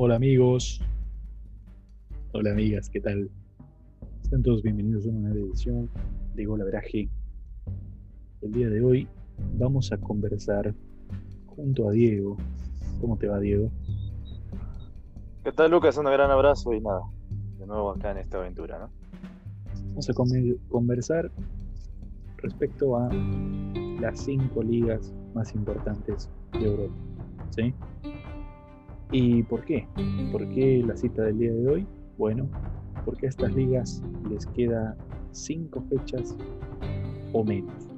Hola amigos, hola amigas, ¿qué tal? Sean todos bienvenidos a una nueva edición de Golaveraje. El día de hoy vamos a conversar junto a Diego. ¿Cómo te va Diego? ¿Qué tal Lucas? Un gran abrazo y nada, de nuevo acá en esta aventura, ¿no? Vamos a conversar respecto a las cinco ligas más importantes de Europa. ¿Sí? ¿Y por qué? ¿Por qué la cita del día de hoy? Bueno, porque a estas ligas les queda cinco fechas o menos.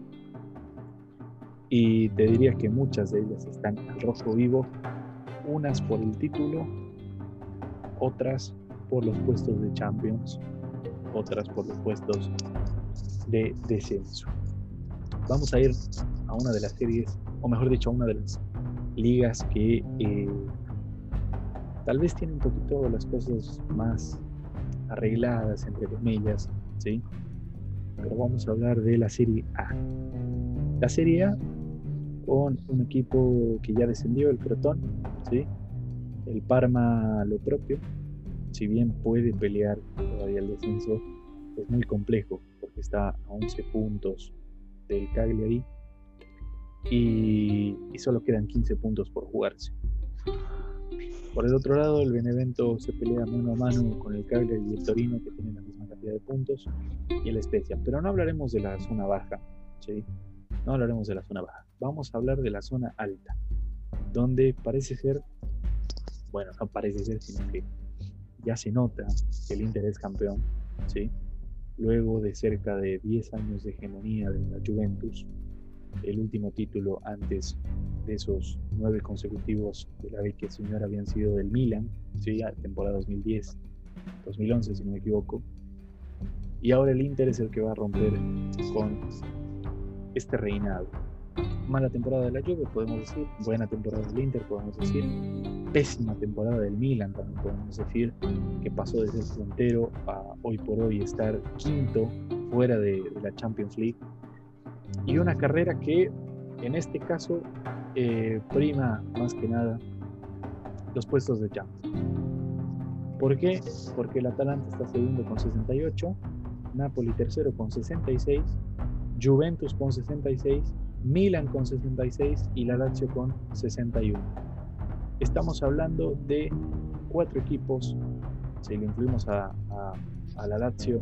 Y te diría que muchas de ellas están al rojo vivo, unas por el título, otras por los puestos de Champions, otras por los puestos de descenso. Vamos a ir a una de las series, o mejor dicho, a una de las ligas que eh, tal vez tiene un poquito las cosas más arregladas, entre comillas, ¿sí? Pero vamos a hablar de la Serie A. La Serie A con un equipo que ya descendió, el Crotón, ¿sí? El Parma lo propio, si bien puede pelear todavía el descenso, es muy complejo porque está a 11 puntos del Cagliari y, y solo quedan 15 puntos por jugarse. Por el otro lado, el Benevento se pelea mano a mano con el Cagliari y el Torino, que tienen la misma cantidad de puntos, y el Spezia. Pero no hablaremos de la zona baja, ¿sí? No hablaremos de la zona baja. Vamos a hablar de la zona alta, donde parece ser, bueno, no parece ser, sino que ya se nota que el Inter es campeón, ¿sí? Luego de cerca de 10 años de hegemonía de la Juventus, el último título antes de esos nueve consecutivos de la que señor habían sido del Milan, ¿sí? temporada 2010, 2011 si no me equivoco. Y ahora el Inter es el que va a romper con este reinado. Mala temporada de la Juve, podemos decir. Buena temporada del Inter, podemos decir. Pésima temporada del Milan, también podemos decir. Que pasó desde el puntero a hoy por hoy estar quinto fuera de, de la Champions League. Y una carrera que en este caso eh, prima más que nada los puestos de Champions. ¿Por qué? Porque el Atalanta está segundo con 68, Napoli tercero con 66, Juventus con 66, Milan con 66 y la Lazio con 61. Estamos hablando de cuatro equipos, si lo incluimos a, la Lazio,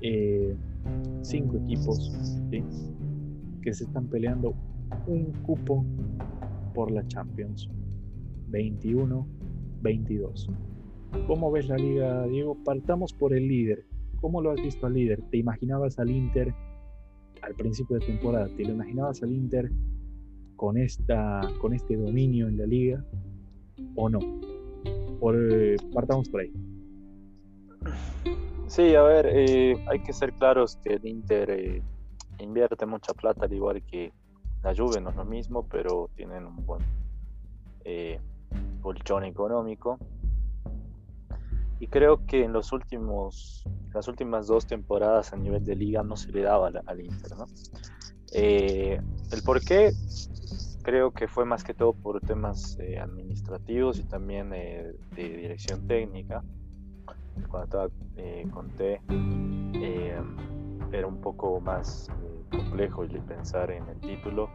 eh, cinco equipos que se están peleando un cupo por la Champions 21-22. ¿Cómo ves la liga, Diego? Partamos por el líder. ¿Cómo lo has visto al líder? ¿Te imaginabas al Inter al principio de temporada? ¿Te lo imaginabas al Inter con, esta, con este dominio en la liga o no? Por, partamos por ahí. Sí, a ver, eh, hay que ser claros que el Inter eh, invierte mucha plata, al igual que la Juve no es lo mismo, pero tienen un buen eh, económico. Y creo que en los últimos, las últimas dos temporadas a nivel de liga no se le daba al, Inter. ¿no? Eh, el por qué creo que fue más que todo por temas eh, administrativos y también de dirección técnica. Cuando estaba con T, era un poco más complejo el pensar en el título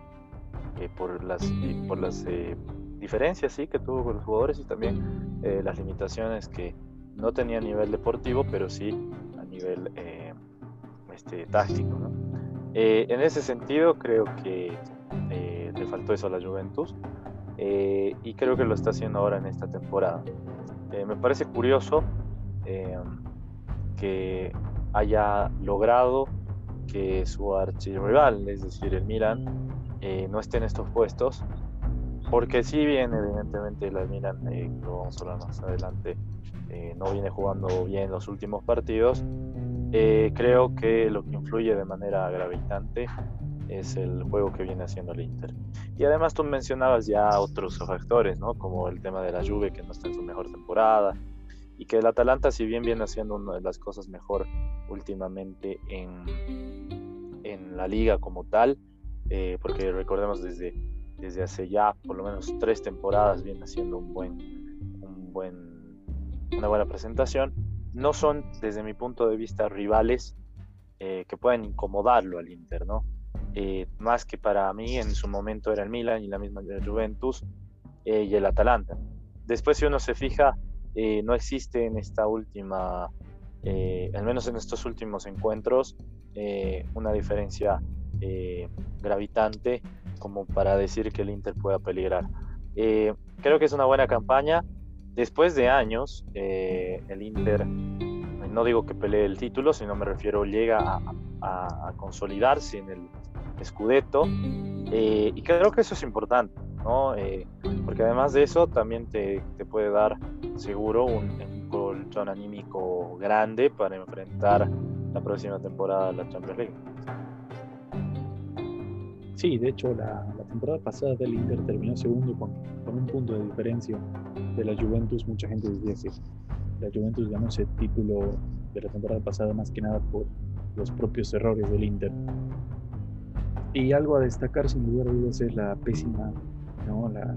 eh, por las, por las eh, diferencias sí, que tuvo con los jugadores y también eh, las limitaciones que no tenía a nivel deportivo, pero sí a nivel este, táctico. ¿no? en ese sentido, creo que le faltó eso a la Juventus y creo que lo está haciendo ahora en esta temporada. me parece curioso que haya logrado que su archirrival, es decir, el Milan, eh, no esté en estos puestos, porque si bien evidentemente el Milan, eh, lo vamos a hablar más adelante, eh, no viene jugando bien los últimos partidos, creo que lo que influye de manera gravitante es el juego que viene haciendo el Inter. Y además tú mencionabas ya otros factores, ¿no? Como el tema de la Juve que no está en su mejor temporada y que el Atalanta si bien viene haciendo una de las cosas mejor últimamente en, en la liga como tal, eh, porque recordemos desde, desde hace ya por lo menos tres temporadas viene haciendo un buen, un buen una buena presentación. No son, desde mi punto de vista, rivales eh, que pueden incomodarlo al Inter, ¿no? Eh, más que para mí en su momento era el Milan y la misma Juventus y el Atalanta. Después si uno se fija, no existe en esta última, al menos en estos últimos encuentros, una diferencia gravitante como para decir que el Inter pueda peligrar. creo que es una buena campaña. Después de años, el Inter no digo que pelee el título, sino me refiero llega a, consolidarse en el Scudetto eh, y creo que eso es importante, ¿no? Eh, porque además de eso también te, puede dar seguro un, un, colchón anímico grande para enfrentar la próxima temporada de la Champions League. Sí, de hecho la, temporada pasada del Inter terminó segundo con, con, un punto de diferencia de la Juventus. Mucha gente decía que la Juventus ganó ese título de la temporada pasada más que nada por los propios errores del Inter. Y algo a destacar sin lugar a dudas es la pésima, ¿no? la,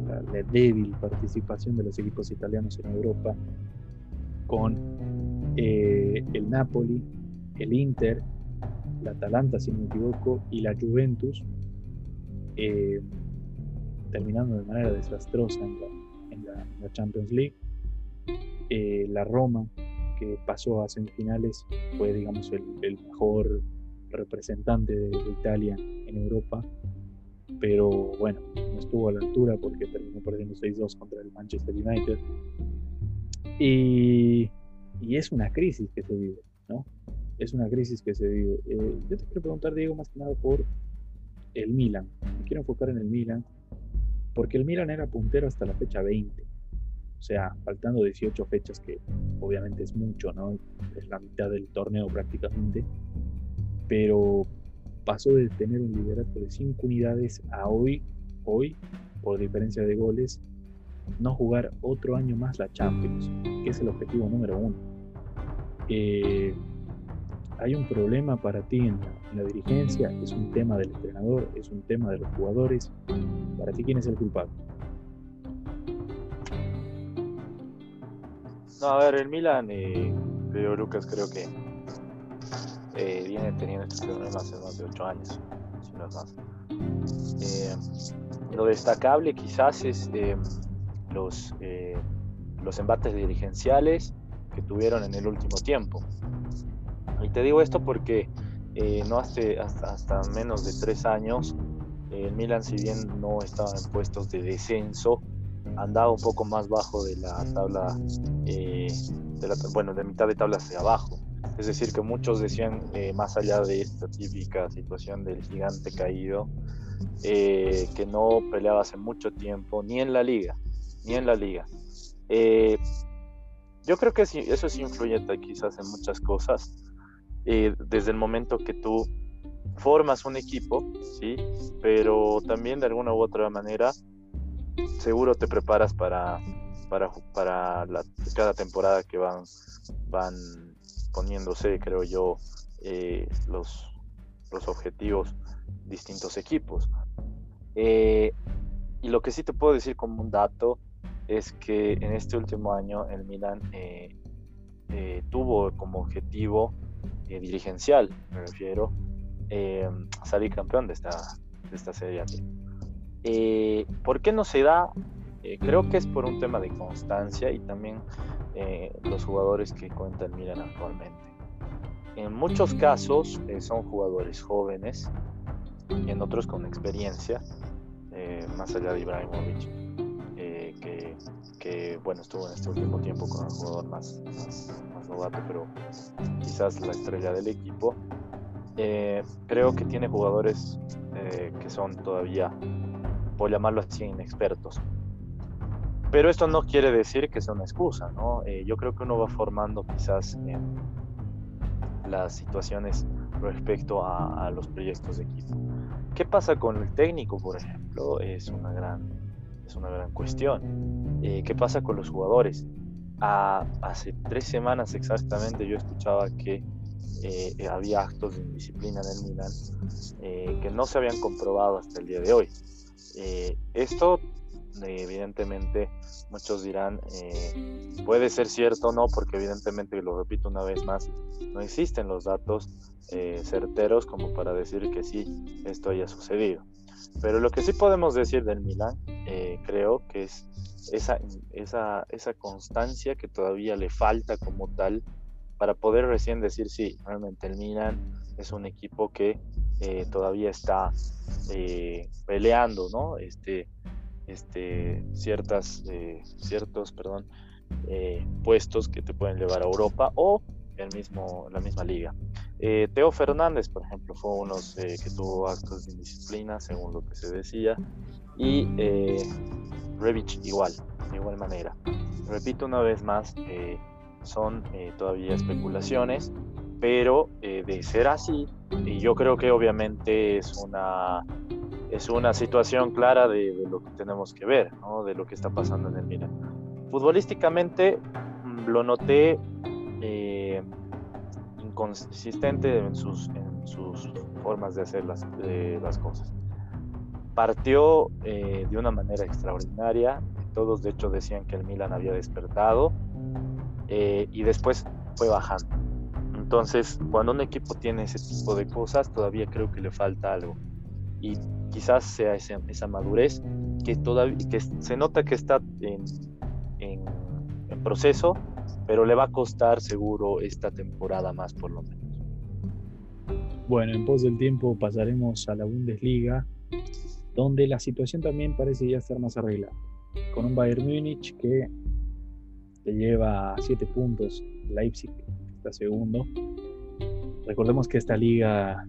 débil participación de los equipos italianos en Europa con eh, el Napoli, el Inter, la Atalanta si no me equivoco y la Juventus eh, terminando de manera desastrosa en la Champions League eh, la Roma, que pasó a semifinales, fue, digamos, el, mejor representante de, Italia en Europa, pero bueno, no estuvo a la altura porque terminó perdiendo 6-2 contra el Manchester United. Y, es una crisis que se vive, ¿no? Es una crisis que se vive. Eh, yo te quiero preguntar, Diego, más que nada por el Milan. Me quiero enfocar en el Milan, porque el Milan era puntero hasta la fecha 20 o sea, faltando 18 fechas, que obviamente es mucho, ¿no? Es la mitad del torneo prácticamente, pero pasó de tener un liderato de 5 unidades a hoy, hoy, por diferencia de goles, no jugar otro año más la Champions, que es el objetivo número uno. Eh, hay un problema para ti en la, dirigencia, es un tema del entrenador, es un tema de los jugadores. Para ti, ¿quién es el culpable? No, a ver, el Milan, eh, Lucas, creo que eh, viene teniendo este problema hace más de 8 años, si no es más. Eh, lo destacable quizás es eh, los, los embates dirigenciales que tuvieron en el último tiempo. Y te digo esto porque no hace hasta, menos de tres años el Milan, si bien no estaba en puestos de descenso, andaba un poco más bajo de la tabla, eh, de la, bueno, de mitad de tabla hacia abajo. Es decir, que muchos decían, eh, más allá de esta típica situación del gigante caído, eh, que no peleaba hace mucho tiempo, ni en la liga, ni en la liga. yo creo que eso sí influye quizás en muchas cosas. desde el momento que tú formas un equipo, ¿sí? pero también de alguna u otra manera seguro te preparas para, para, para cada temporada que van, van poniéndose, creo yo, eh, los, los objetivos distintos equipos. Eh, y lo que sí te puedo decir como un dato es que en este último año el Milan eh, tuvo como objetivo dirigencial, me refiero, salir campeón de esta, de esta serie. ¿Por qué no se da? Eh, creo que es por un tema de constancia y también eh, los jugadores que cuentan Milan actualmente. En muchos casos son jugadores jóvenes y en otros con experiencia, más allá de Ibrahimovic, que, bueno, estuvo en este último tiempo con el jugador más, más, novato, pero quizás la estrella del equipo. creo que tiene jugadores que son todavía por llamarlo así, inexpertos. Pero esto no quiere decir que sea una excusa, ¿no? Eh, yo creo que uno va formando quizás las situaciones respecto a, los proyectos de equipo. ¿Qué pasa con el técnico, por ejemplo? Es una gran, es una gran cuestión. Eh, ¿Qué pasa con los jugadores? hace tres semanas exactamente yo escuchaba que eh, había actos de indisciplina en el Milan que no se habían comprobado hasta el día de hoy. Eh, esto evidentemente muchos dirán, eh, puede ser cierto o no, porque evidentemente, lo repito una vez más, no existen los datos eh, certeros como para decir que sí, esto haya sucedido. Pero lo que sí podemos decir del Milan, eh, creo que es esa, esa, esa constancia que todavía le falta como tal para poder recién decir, sí, realmente el Milan es un equipo que todavía está peleando, ¿no? Este, este, ciertas, eh, ciertos perdón, eh, puestos que te pueden llevar a Europa o el mismo, la misma liga. Eh, Teo Fernández, por ejemplo, fue uno que tuvo actos de indisciplina, según lo que se decía, y Revich igual, de igual manera. Repito una vez más, son todavía especulaciones, pero de ser así, y yo creo que obviamente es una es una situación clara de, lo que tenemos que ver, ¿no? de lo que está pasando en el Milan. Futbolísticamente mm, lo noté eh, inconsistente en sus, en sus formas de hacer las, las cosas. Partió eh, de una manera extraordinaria, todos de hecho decían que el Milan había despertado eh, y después fue bajando. Entonces, cuando un equipo tiene ese tipo de cosas, todavía creo que le falta algo. Y quizás sea esa, madurez que todavía que se nota que está en, proceso, pero le va a costar seguro esta temporada más por lo menos. Bueno, en pos del tiempo pasaremos a la Bundesliga, donde la situación también parece ya estar más arreglada, con un Bayern Múnich que le lleva 7 puntos, Leipzig está segundo. Recordemos que esta liga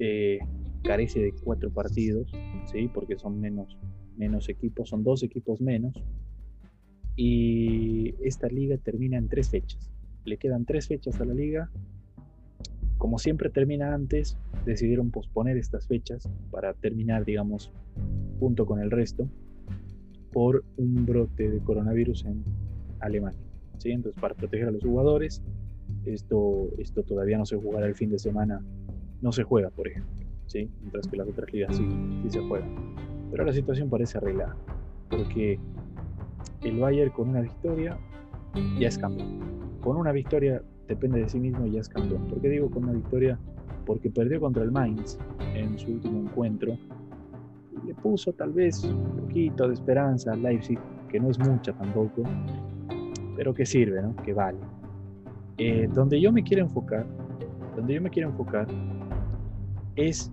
eh, carece de cuatro partidos, ¿sí? porque son menos, menos equipos, son dos equipos menos. Y esta liga termina en tres fechas. Le quedan tres fechas a la liga. Como siempre termina antes, decidieron posponer estas fechas para terminar, digamos, junto con el resto, por un brote de coronavirus en Alemania. ¿sí? Entonces, para proteger a los jugadores, esto, esto todavía no se jugará el fin de semana, no se juega, por ejemplo. ¿Sí? mientras que las otras ligas sí, se juegan. Pero la situación parece arreglada, porque el Bayern con una victoria ya es campeón. Con una victoria depende de sí mismo y ya es campeón. ¿Por qué digo con una victoria? Porque perdió contra el Mainz en su último encuentro y le puso tal vez un poquito de esperanza al Leipzig, que no es mucha tampoco, pero que sirve, ¿no? que vale. Eh, donde yo me quiero enfocar, donde yo me quiero enfocar es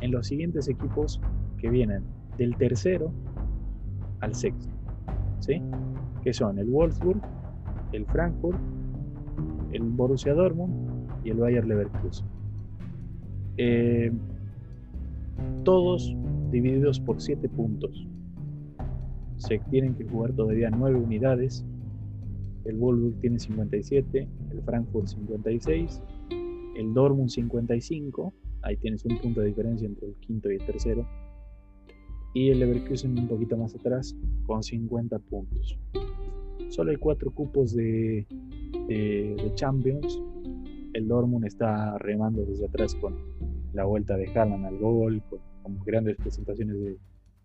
en los siguientes equipos que vienen del tercero al sexto, ¿sí? Que son el Wolfsburg, el Frankfurt, el Borussia Dortmund y el Bayer Leverkusen. Eh, todos divididos por 7 puntos. Se tienen que jugar todavía 9 unidades. El Wolfsburg tiene 57, el Frankfurt 56, el Dortmund 55 Ahí tienes un punto de diferencia entre el quinto y el tercero. Y el Leverkusen un poquito más atrás con 50 puntos. Solo hay cuatro cupos de, de, Champions. El Dortmund está remando desde atrás con la vuelta de Haaland al gol, con, grandes presentaciones de,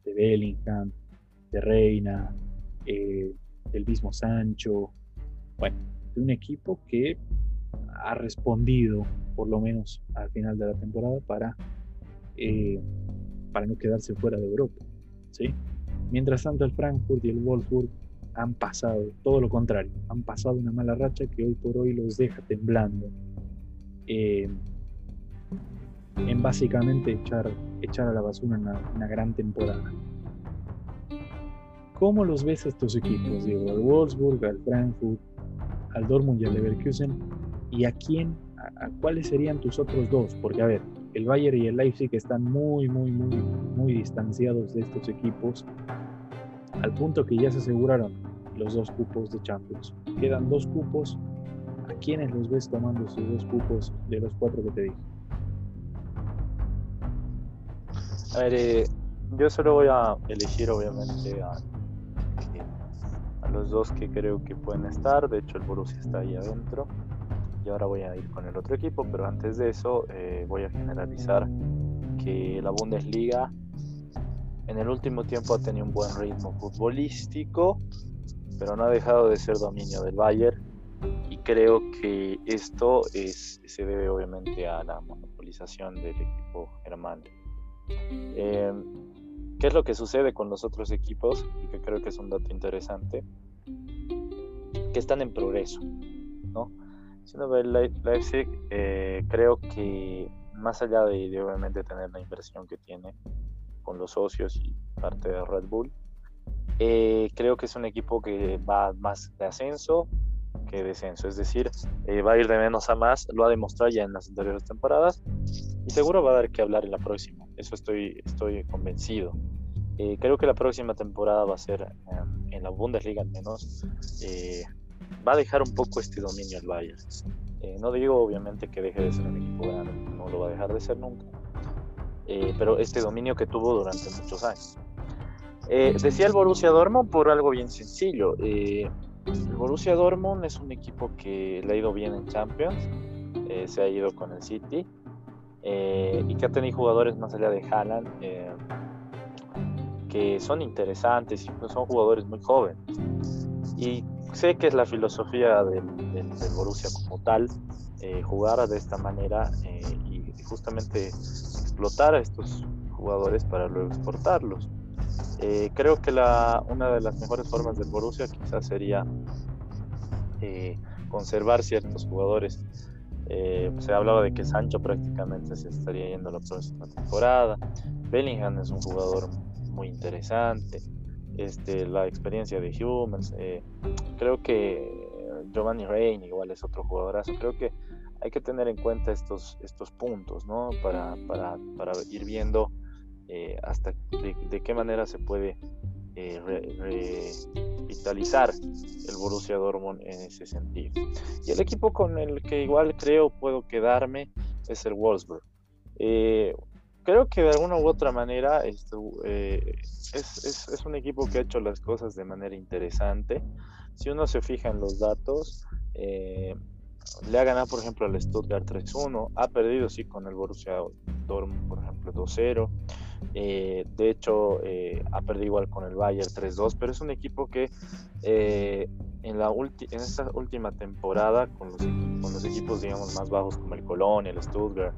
de, Bellingham, de Reina, eh, del mismo Sancho. Bueno, de un equipo que ha respondido por lo menos al final de la temporada para, eh, para no quedarse fuera de Europa. ¿sí? Mientras tanto el Frankfurt y el Wolfsburg han pasado todo lo contrario, han pasado una mala racha que hoy por hoy los deja temblando eh, en básicamente echar, echar a la basura una, una gran temporada. ¿Cómo los ves a estos equipos, Diego? Al Wolfsburg, al Frankfurt, al Dortmund y al Leverkusen y a quién, a, cuáles serían tus otros dos, porque a ver, el Bayern y el Leipzig están muy, muy, muy, muy distanciados de estos equipos, al punto que ya se aseguraron los dos cupos de Champions. Quedan dos cupos. ¿A quiénes los ves tomando esos dos cupos de los cuatro que te dije? A ver, eh, yo solo voy a elegir obviamente a, a, los dos que creo que pueden estar. De hecho, el Borussia está ahí adentro y ahora voy a ir con el otro equipo, pero antes de eso eh, voy a generalizar que la Bundesliga en el último tiempo ha tenido un buen ritmo futbolístico, pero no ha dejado de ser dominio del Bayern. Y creo que esto es, se debe obviamente a la monopolización del equipo germano. Eh, ¿Qué es lo que sucede con los otros equipos? Y que creo que es un dato interesante. Que están en progreso. ¿no? Si uno ve el Leipzig, eh, creo que más allá de, de, obviamente tener la inversión que tiene con los socios y parte de Red Bull, eh, creo que es un equipo que va más de ascenso que descenso, es decir, eh, va a ir de menos a más, lo ha demostrado ya en las anteriores temporadas y seguro va a dar que hablar en la próxima, eso estoy, estoy convencido. Eh, creo que la próxima temporada va a ser en la Bundesliga al menos, va a dejar un poco este dominio al Bayern. no digo obviamente que deje de ser un equipo grande, no lo va a dejar de ser nunca, pero este dominio que tuvo durante muchos años. Eh, decía el Borussia Dortmund por algo bien sencillo. Eh, el Borussia Dortmund es un equipo que le ha ido bien en Champions, eh, se ha ido con el City y que ha tenido jugadores más allá de Haaland que son interesantes y son jugadores muy jóvenes. Y sé que es la filosofía del, Borussia como tal, jugar de esta manera y justamente explotar a estos jugadores para luego exportarlos. Eh, creo que la, una de las mejores formas del Borussia quizás sería eh, conservar ciertos jugadores. Eh, se hablaba de que Sancho prácticamente se estaría yendo la próxima temporada. Bellingham es un jugador muy interesante. Este, la experiencia de Humans. creo que Giovanni Rein igual es otro jugadorazo. Creo que hay que tener en cuenta estos, estos puntos ¿no? para, para, para ir viendo eh, hasta de, qué manera se puede eh, revitalizar el Borussia Dortmund en ese sentido. Y el equipo con el que igual creo puedo quedarme es el Wolfsburg. Eh, creo que de alguna u otra manera esto, es, es, es, un equipo que ha hecho las cosas de manera interesante. Si uno se fija en los datos, le ha ganado, por ejemplo, al Stuttgart 3-1, ha perdido, sí, con el Borussia Dortmund, por ejemplo, 2-0. Eh, de hecho, eh, ha perdido igual con el Bayern 3-2, pero es un equipo que eh, en, la en esta última temporada, con los, con los, equipos, digamos, más bajos como el Colonia, el Stuttgart,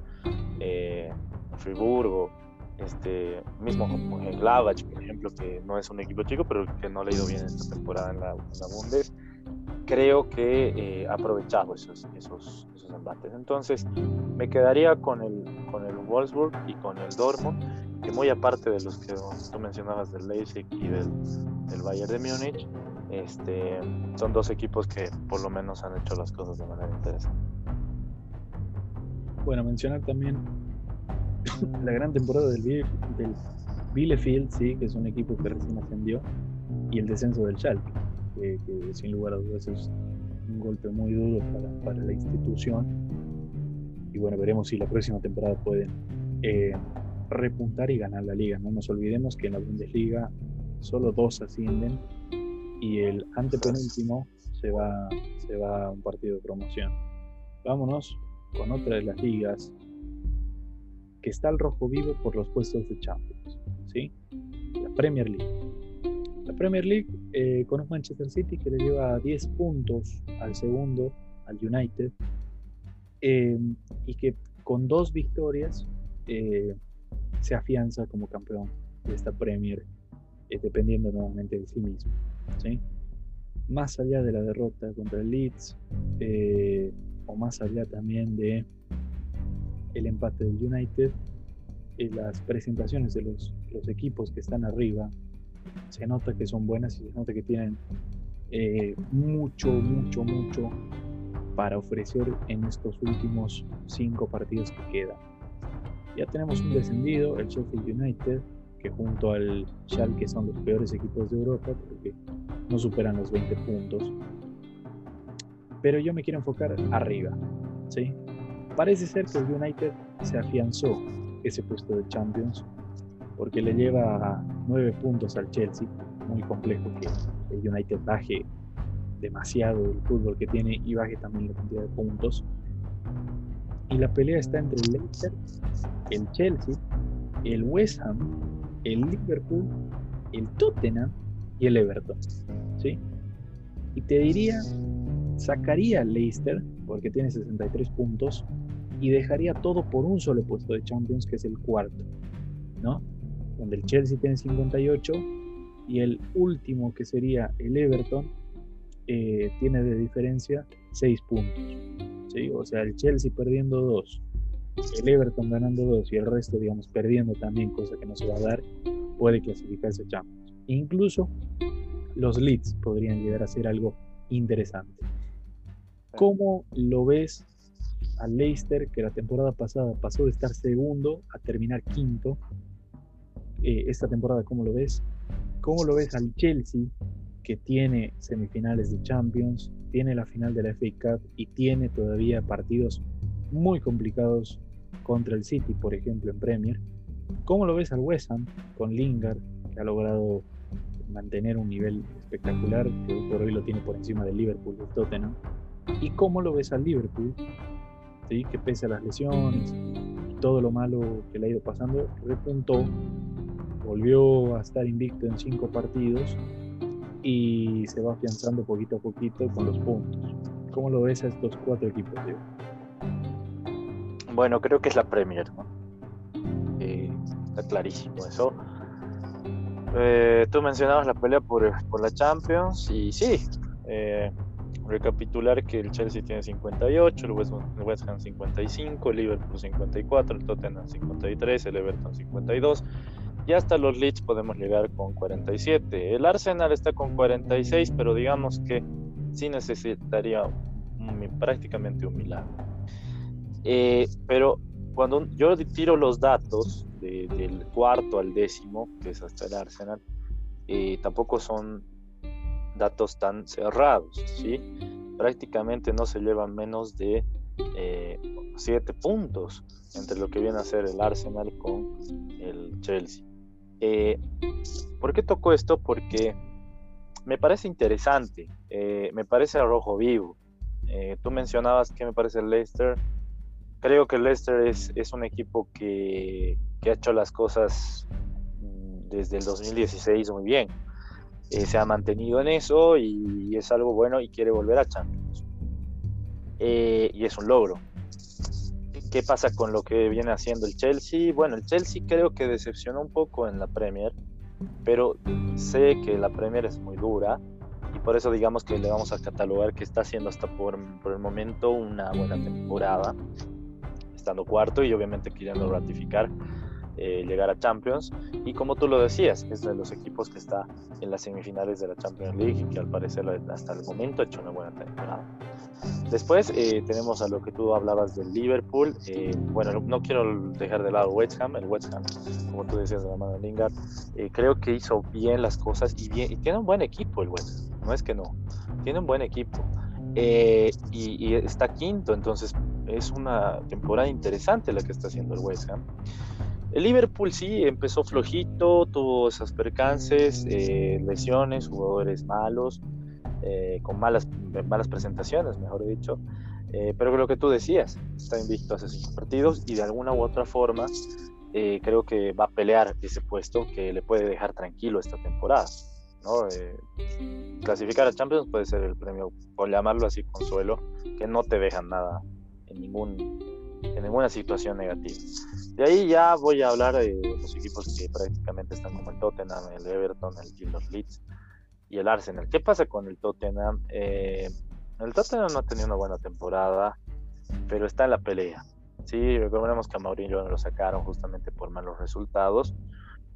Friburgo, este, mismo como el Glavach, por ejemplo, que no es un equipo chico, pero que no le ha ido bien esta temporada en la, en la Bundes creo que eh, ha aprovechado esos, esos, esos, embates. Entonces, me quedaría con el, con el Wolfsburg y con el Dortmund, que muy aparte de los que tú mencionabas del Leipzig y del, del Bayern de Múnich, este, son dos equipos que por lo menos han hecho las cosas de manera interesante. Bueno, mencionar también la gran temporada del, del sí, que es un equipo que recién ascendió, y el descenso del Schalke que, sin lugar a dudas es un golpe muy duro para, la institución. Y bueno, veremos si la próxima temporada pueden eh, repuntar y ganar la liga. No nos olvidemos que en la Bundesliga solo dos ascienden y el antepenúltimo se va, se va a un partido de promoción. Vámonos con otra de las ligas que está al rojo vivo por los puestos de Champions, ¿sí? La Premier League. La Premier League eh, con un Manchester City que le lleva 10 puntos al segundo, al United, eh, y que con dos victorias eh, se afianza como campeón de esta Premier, dependiendo nuevamente de sí mismo. ¿sí? Más allá de la derrota contra el Leeds, o más allá también de el empate del United, las presentaciones de los, los equipos que están arriba se nota que son buenas y se nota que tienen eh, mucho, mucho, mucho para ofrecer en estos últimos cinco partidos que quedan. Ya tenemos un descendido, el Sheffield United, que junto al Schalke son los peores equipos de Europa porque no superan los 20 puntos. Pero yo me quiero enfocar arriba, ¿sí? Parece ser que el United se afianzó ese puesto de Champions porque le lleva nueve puntos al Chelsea. Muy complejo que el United baje demasiado el fútbol que tiene y baje también la cantidad de puntos. Y la pelea está entre el Leicester, el Chelsea, el West Ham el Liverpool, el Tottenham y el Everton. ¿sí? Y te diría, sacaría Leicester, porque tiene 63 puntos, y dejaría todo por un solo puesto de Champions, que es el cuarto, ¿no? Donde el Chelsea tiene 58 y el último, que sería el Everton, eh, tiene de diferencia 6 puntos. ¿sí? O sea, el Chelsea perdiendo 2, el Everton ganando 2 y el resto, digamos, perdiendo también, cosa que no se va a dar, puede clasificarse Champions. Incluso los Leeds podrían llegar a ser algo interesante. ¿Cómo lo ves al Leicester, que la temporada pasada pasó de estar segundo a terminar quinto? Eh, esta temporada, ¿cómo lo ves? ¿Cómo lo ves al Chelsea, que tiene semifinales de Champions, tiene la final de la FA Cup y tiene todavía partidos muy complicados contra el City, por ejemplo, en Premier? ¿Cómo lo ves al West Ham con Lingard, que ha logrado mantener un nivel espectacular, que por hoy lo tiene por encima del Liverpool, Tottenham? ¿Y cómo lo ves al Liverpool, que pese a las lesiones y todo lo malo que le ha ido pasando, repuntó, volvió a estar invicto en cinco partidos y se va afianzando poquito a poquito con los puntos. ¿Cómo lo ves a estos cuatro equipos, Diego? Bueno, creo que es la Premier. Eh, está clarísimo eso. Eh, tú mencionabas la pelea por, por la Champions y sí, eh, recapitular que el Chelsea tiene 58, el West, Ham 55, el Liverpool 54, el Tottenham 53, el Everton 52 y hasta los Leeds podemos llegar con 47. El Arsenal está con 46, pero digamos que sí necesitaría prácticamente un milagro. Eh, pero cuando yo tiro los datos del cuarto al décimo, que es hasta el Arsenal, eh, tampoco son datos tan cerrados, ¿sí? Prácticamente no se llevan menos de 7 eh, puntos entre lo que viene a ser el Arsenal con el Chelsea. Eh, ¿Por qué toco esto? Porque me parece interesante, eh, me parece rojo vivo. Tú mencionabas que me parece el Leicester. Creo que el Leicester es, es un equipo que, que, ha hecho las cosas mm, desde el 2016 muy bien. Se ha mantenido en eso y, es algo bueno y quiere volver a Champions. y es un logro. ¿Qué pasa con lo que viene haciendo el Chelsea? Bueno, el Chelsea creo que decepcionó un poco en la Premier, pero sé que la Premier es muy dura y por eso digamos que le vamos a catalogar que está haciendo hasta por, por el momento una buena temporada, estando cuarto y obviamente queriendo ratificar eh, llegar a Champions. Y como tú lo decías, es de los equipos que está en las semifinales de la Champions League y que al parecer hasta el momento ha hecho una buena temporada. Después eh, tenemos a lo que tú hablabas del Liverpool. Eh, bueno, no quiero dejar de lado West Ham. El West Ham, como tú decías de la mano de Lingard, creo que hizo bien las cosas y, bien, y tiene un buen equipo el West Ham. No es que no, tiene un buen equipo. y, y, está quinto, entonces es una temporada interesante la que está haciendo el West Ham. El Liverpool sí empezó flojito, tuvo esas percances, eh, lesiones, jugadores malos, eh, con malas, malas presentaciones, mejor dicho. Eh, pero lo que tú decías, está invicto hace cinco partidos y de alguna u otra forma creo que va a pelear ese puesto que le puede dejar tranquilo esta temporada. ¿no? clasificar a Champions puede ser el premio, por llamarlo así, consuelo, que no te dejan nada en ningún en ninguna situación negativa. De ahí ya voy a hablar de los equipos que prácticamente están como el Tottenham, el Everton, el los Leeds y el Arsenal. ¿Qué pasa con el Tottenham? Eh, el Tottenham no ha tenido una buena temporada, pero está en la pelea. Sí, recordemos que a Mourinho lo sacaron justamente por malos resultados,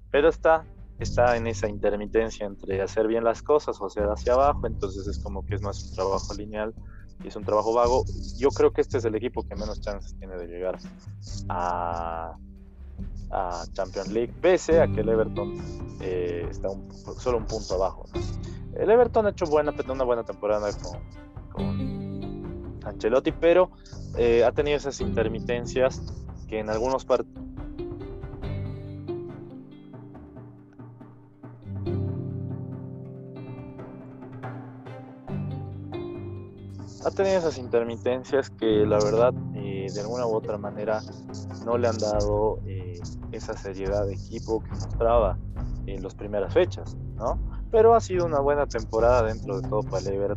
pero está, está en esa intermitencia entre hacer bien las cosas o hacer hacia abajo, entonces es como que es más un trabajo lineal y es un trabajo vago. Yo creo que este es el equipo que menos chances tiene de llegar a, a Champions League, pese a que el Everton eh, está solo un punto abajo. El Everton ha hecho buena, una buena temporada con, Ancelotti, pero eh, ha tenido esas intermitencias que en algunos partidos ha tenido esas intermitencias que la verdad eh, de alguna u otra manera no le han dado eh, esa seriedad de equipo que mostraba en las primeras fechas, ¿no? Pero ha sido una buena temporada dentro de todo para el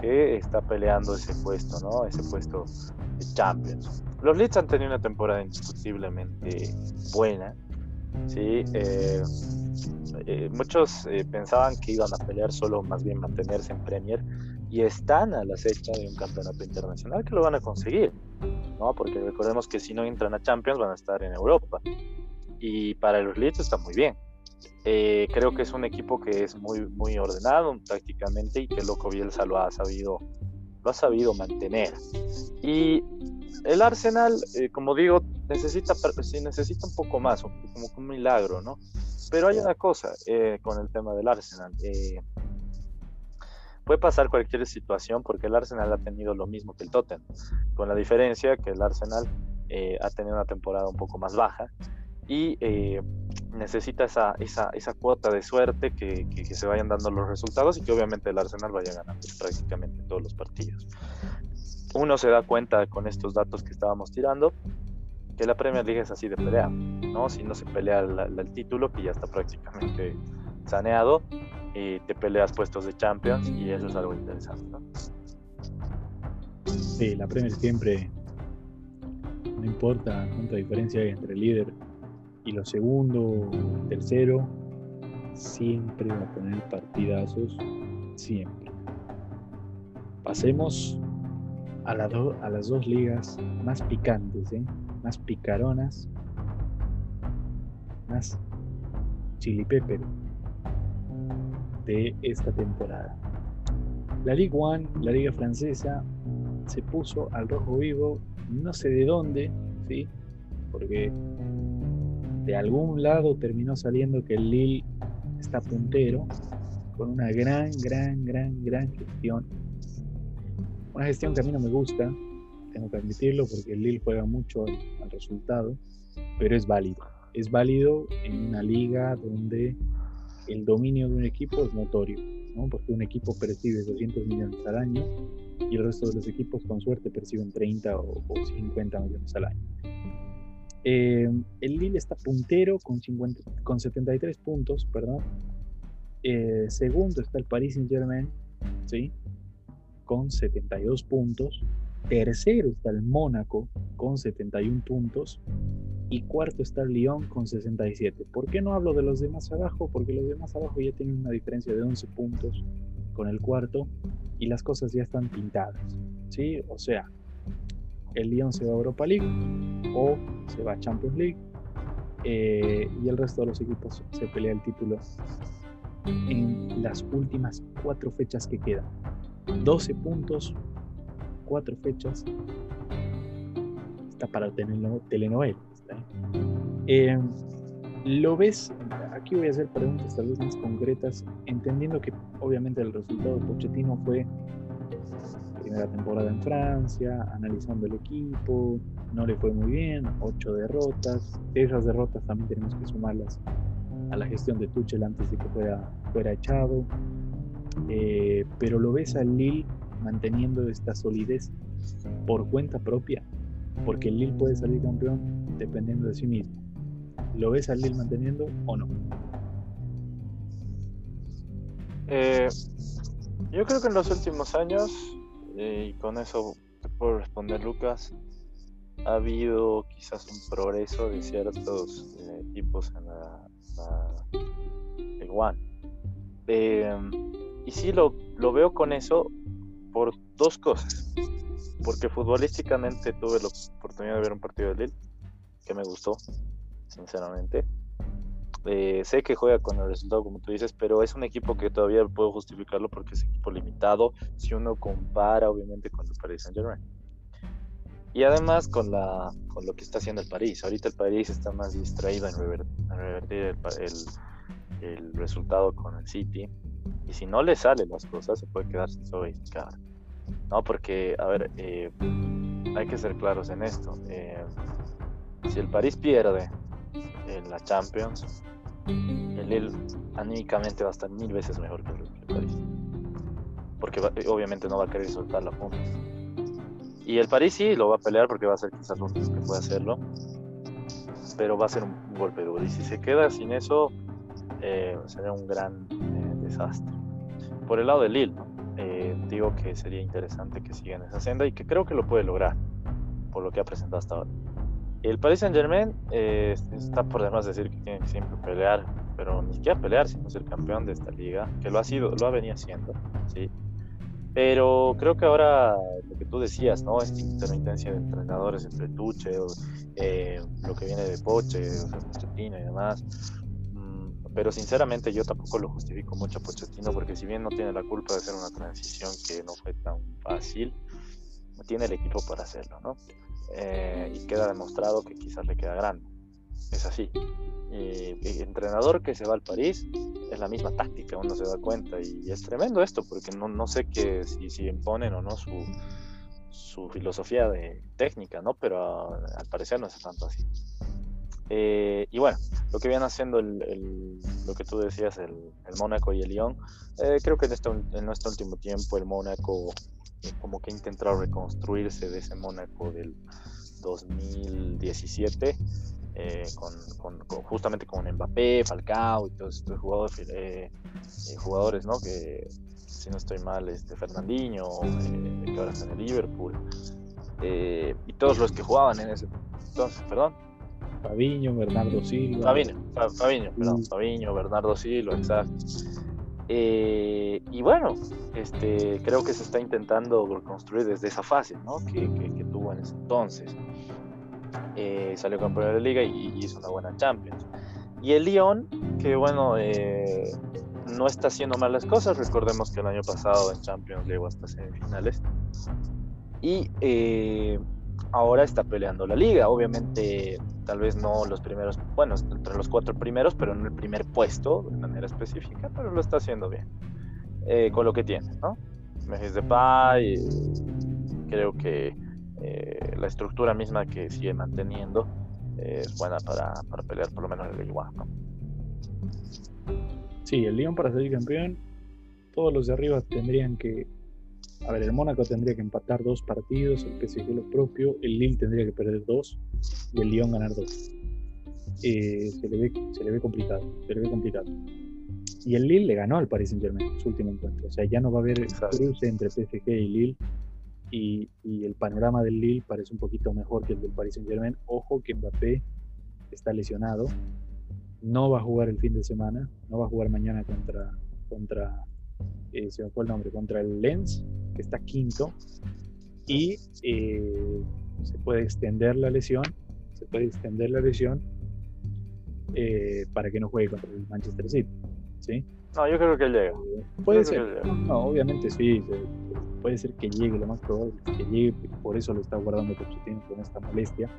que está peleando ese puesto, ¿no? Ese puesto de Champions. Los Leeds han tenido una temporada indiscutiblemente buena, ¿sí? Eh, eh, muchos pensaban que iban a pelear solo más bien mantenerse en Premier y están a la acecha de un campeonato internacional que lo van a conseguir, ¿no? Porque recordemos que si no entran a Champions van a estar en Europa y para los Leeds está muy bien. creo que es un equipo que es muy, muy ordenado tácticamente y que Loco Bielsa lo ha sabido, lo ha sabido mantener. Y el Arsenal, como digo, necesita, sí, necesita un poco más, como un milagro, ¿no? Pero hay una cosa eh, con el tema del Arsenal. Eh, puede pasar cualquier situación porque el Arsenal ha tenido lo mismo que el Tottenham, con la diferencia que el Arsenal eh, ha tenido una temporada un poco más baja y necesita esa, esa, esa, cuota de suerte que, que, se vayan dando los resultados y que obviamente el Arsenal vaya ganando prácticamente todos los partidos. Uno se da cuenta con estos datos que estábamos tirando que la Premier League es así de pelea, ¿no? Si no se pelea el título, que ya está prácticamente saneado, y te peleas puestos de Champions y eso es algo interesante. Sí, la Premier siempre, no importa cuánta diferencia hay entre el líder y lo segundo, tercero, siempre va a tener partidazos, siempre. Pasemos a, a las dos ligas más picantes, ¿eh? más picaronas, más chili pepper de esta temporada. La Ligue 1, la liga francesa, se puso al rojo vivo, no sé de dónde, ¿sí? porque de algún lado terminó saliendo que el Lille está puntero, con una gran, gran, gran, gran gestión. Una gestión que a mí no me gusta, tengo que admitirlo, porque el Lille juega mucho al, resultado, pero es válido. Es válido en una liga donde el dominio de un equipo es notorio, ¿no? porque un equipo percibe 200 millones al año y el resto de los equipos con suerte perciben 30 o, 50 millones al año. Eh, el Lille está puntero con, 50, con 73 puntos, perdón. Eh, segundo está el Paris Saint Germain, ¿sí? con 72 puntos. Tercero está el Mónaco con 71 puntos. Y cuarto está el Lyon con 67. ¿Por qué no hablo de los demás abajo? Porque los demás abajo ya tienen una diferencia de 11 puntos con el cuarto y las cosas ya están pintadas. ¿sí? O sea, el Lyon se va a Europa League o se va a Champions League eh, y el resto de los equipos se pelea el título en las últimas cuatro fechas que quedan. 12 puntos cuatro fechas. Está para telenovela. Eh, lo ves, aquí voy a hacer preguntas tal vez más concretas, entendiendo que obviamente el resultado de Pochettino fue primera temporada en Francia, analizando el equipo, no le fue muy bien, ocho derrotas. esas derrotas también tenemos que sumarlas a la gestión de Tuchel antes de que fuera, fuera echado. Eh, pero lo ves al Lille manteniendo esta solidez por cuenta propia, porque el Lille puede salir campeón dependiendo de sí mismo. ¿Lo ves al Lille manteniendo o no? Eh, yo creo que en los últimos años, eh, y con eso te puedo responder Lucas, ha habido quizás un progreso de ciertos eh, equipos en la, One. y sí lo, lo veo con eso por dos cosas. Porque futbolísticamente tuve la oportunidad de ver un partido de Lille que me gustó, sinceramente. Eh, sé que juega con el resultado, como tú dices, pero es un equipo que todavía puedo justificarlo porque es equipo limitado si uno compara, obviamente, con el Paris Saint Germain. Y además con, la, con lo que está haciendo el París. Ahorita el París está más distraído en, revertir el, el, resultado con el City. Y si no le salen las cosas, se puede quedar sin soy ¿no? Porque, a ver, eh, hay que ser claros en esto. Eh, si el París pierde en la Champions, el Lille anímicamente va a estar mil veces mejor que el, París. Porque obviamente no va a querer soltar la punta. Y el París sí lo va a pelear porque va a ser quizás lo único que puede hacerlo. pero va a ser un, golpe duro. Y si se queda sin eso, eh, sería un gran eh, desastre. Por el lado de Lille, digo que sería interesante que siga en esa senda y que creo que lo puede lograr, por lo que ha presentado hasta ahora. El Paris Saint Germain está por demás decir que tiene que siempre pelear, pero ni siquiera pelear, sino ser campeón de esta liga, que lo ha sido, lo ha venido haciendo, ¿sí? Pero creo que ahora lo que tú decías, ¿no? Esta intermitencia de entrenadores entre Tuche, eh, lo que viene de Poche, o sea, Pochettino y demás. Mm, pero sinceramente yo tampoco lo justifico mucho a Pochettino porque si bien no tiene la culpa de hacer una transición que no fue tan fácil, tiene el equipo para hacerlo, ¿no? Eh, y queda demostrado que quizás le queda grande. Es así. Y, entrenador que se va al París es la misma táctica, uno se da cuenta. Y, es tremendo esto, porque no, no sé que, si, si, imponen o no su, su filosofía de técnica, ¿no? Pero al parecer no es tanto así. Eh, y bueno, lo que viene haciendo el, lo que tú decías, el, el Mónaco y el Lyon, eh, creo que en este, en este último tiempo el Mónaco como que ha intentado reconstruirse de ese Mónaco del 2017 eh, con, justamente con Mbappé, Falcao y todos estos jugadores, eh, eh, jugadores ¿no? que si no estoy mal, este Fernandinho, que ahora está en el Liverpool, y todos los que jugaban en ese entonces, perdón. Fabiño, Bernardo Silva. Fabiño, Fabiño, perdón. Fabiño, Bernardo Silva, exacto. Y bueno, este, creo que se está intentando reconstruir desde esa fase ¿no? que, que tuvo en ese entonces. Eh, salió campeón de la liga y, hizo una buena Champions. Y el Lyon, que bueno, eh, no está haciendo mal las cosas, recordemos que el año pasado en Champions llegó hasta semifinales. Y eh, ahora está peleando la liga, obviamente tal vez no los primeros, bueno, entre los cuatro primeros, pero en el primer puesto de manera específica, pero lo está haciendo bien, con lo que tiene, ¿no? de Depay, creo que eh, la estructura misma que sigue manteniendo eh, es buena para, para, pelear por lo menos el igual. ¿no? Sí, el Lyon para salir campeón, todos los de arriba tendrían que. A ver, el Mónaco tendría que empatar dos partidos, el PSG lo propio, el Lille tendría que perder dos y el Lyon ganar dos. Eh, se, le ve, se le ve complicado, se le ve complicado. Y el Lille le ganó al Paris Saint Germain su último encuentro. O sea, ya no va a haber cruce entre PSG y Lille y, el panorama del Lille parece un poquito mejor que el del Paris Saint Germain. Ojo que Mbappé está lesionado, no va a jugar el fin de semana, no va a jugar mañana contra, contra eh, se me fue el nombre, contra el Lens, que está quinto, y eh, se puede extender la lesión, se puede extender la lesión eh, para que no juegue contra el Manchester City, ¿sí? No, yo creo que llega. Puede ser. No, obviamente sí puede ser que llegue, lo más probable es que llegue, por eso lo está guardando Pochettino con esta molestia,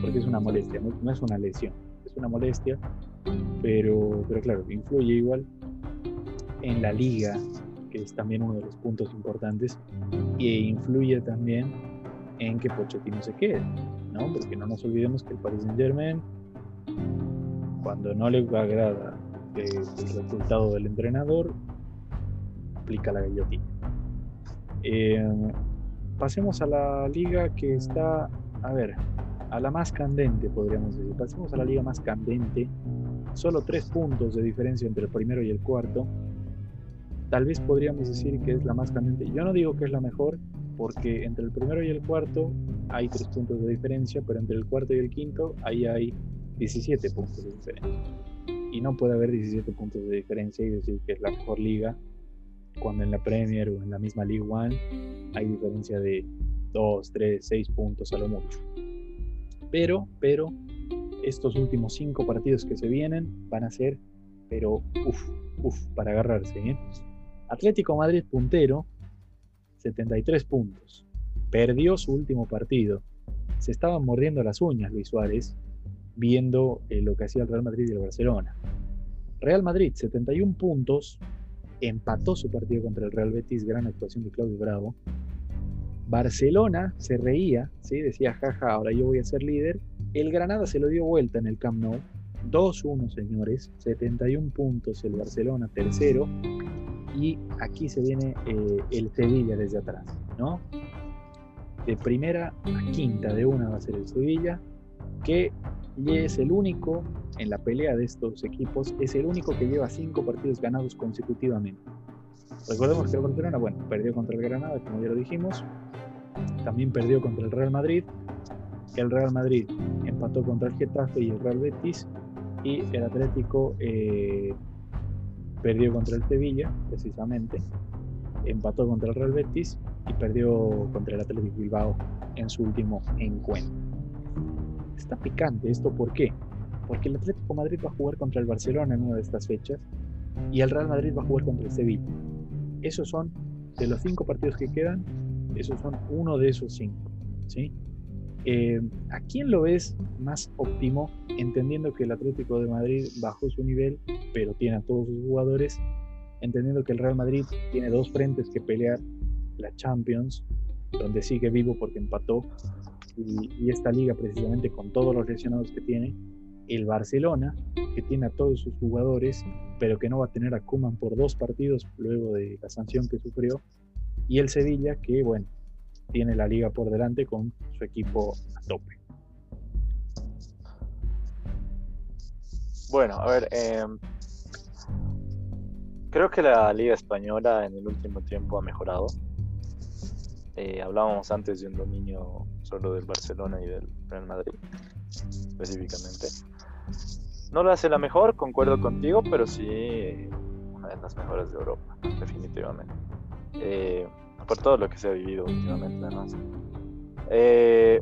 porque es una molestia, no, es una lesión, es una molestia, pero, pero claro, influye igual en la liga, que es también uno de los puntos importantes, e influye también en que Pochettino se quede, ¿no? Porque no nos olvidemos que el Paris Saint Germain, cuando no le agrada el resultado del entrenador, aplica la guillotina. Eh, pasemos a la liga que está, a ver, a la más candente, podríamos decir. Pasemos a la liga más candente. Solo tres puntos de diferencia entre el primero y el cuarto. Tal vez podríamos decir que es la más candente. Yo no digo que es la mejor, porque entre el primero y el cuarto hay tres puntos de diferencia, pero entre el cuarto y el quinto ahí hay 17 puntos de diferencia. Y no puede haber 17 puntos de diferencia y decir que es la mejor liga cuando en la Premier o en la misma League One hay diferencia de 2, 3, 6 puntos a lo mucho. Pero, pero, estos últimos 5 partidos que se vienen van a ser, pero, uff, uff, para agarrarse. ¿eh? Atlético Madrid puntero, 73 puntos. Perdió su último partido. Se estaban mordiendo las uñas Luis Suárez viendo eh, lo que hacía el Real Madrid y el Barcelona. Real Madrid, 71 puntos, empató su partido contra el Real Betis, gran actuación de Claudio Bravo. Barcelona se reía, ¿sí? decía, jaja, ahora yo voy a ser líder. El Granada se lo dio vuelta en el Camp Nou. 2-1, señores, 71 puntos el Barcelona, tercero. Y aquí se viene eh, el Sevilla desde atrás, ¿no? De primera a quinta de una va a ser el Sevilla, que es el único en la pelea de estos equipos, es el único que lleva cinco partidos ganados consecutivamente. Recordemos que el Barcelona, bueno, perdió contra el Granada, como ya lo dijimos, también perdió contra el Real Madrid, el Real Madrid empató contra el Getafe y el Real Betis, y el Atlético eh, perdió contra el Sevilla, precisamente, empató contra el Real Betis y perdió contra el Atlético Bilbao en su último encuentro. Está picante esto, ¿por qué? Porque el Atlético Madrid va a jugar contra el Barcelona en una de estas fechas y el Real Madrid va a jugar contra el Sevilla. Esos son, de los cinco partidos que quedan, esos son uno de esos cinco. ¿sí? Eh, ¿A quién lo ves más óptimo, entendiendo que el Atlético de Madrid bajó su nivel, pero tiene a todos sus jugadores, entendiendo que el Real Madrid tiene dos frentes que pelear, la Champions, donde sigue vivo porque empató, y, esta liga precisamente con todos los lesionados que tiene, el Barcelona, que tiene a todos sus jugadores, pero que no va a tener a Kuman por dos partidos luego de la sanción que sufrió, y el Sevilla, que bueno, tiene la liga por delante con su equipo a tope. Bueno, a ver, em, creo que la liga española en el último tiempo ha mejorado. Eh, hablábamos antes de un dominio solo del Barcelona y del Real Madrid, específicamente. No lo hace la mejor, concuerdo contigo, pero sí una de las mejores de Europa, definitivamente. Eh, por todo lo que se ha vivido últimamente, además. Eh,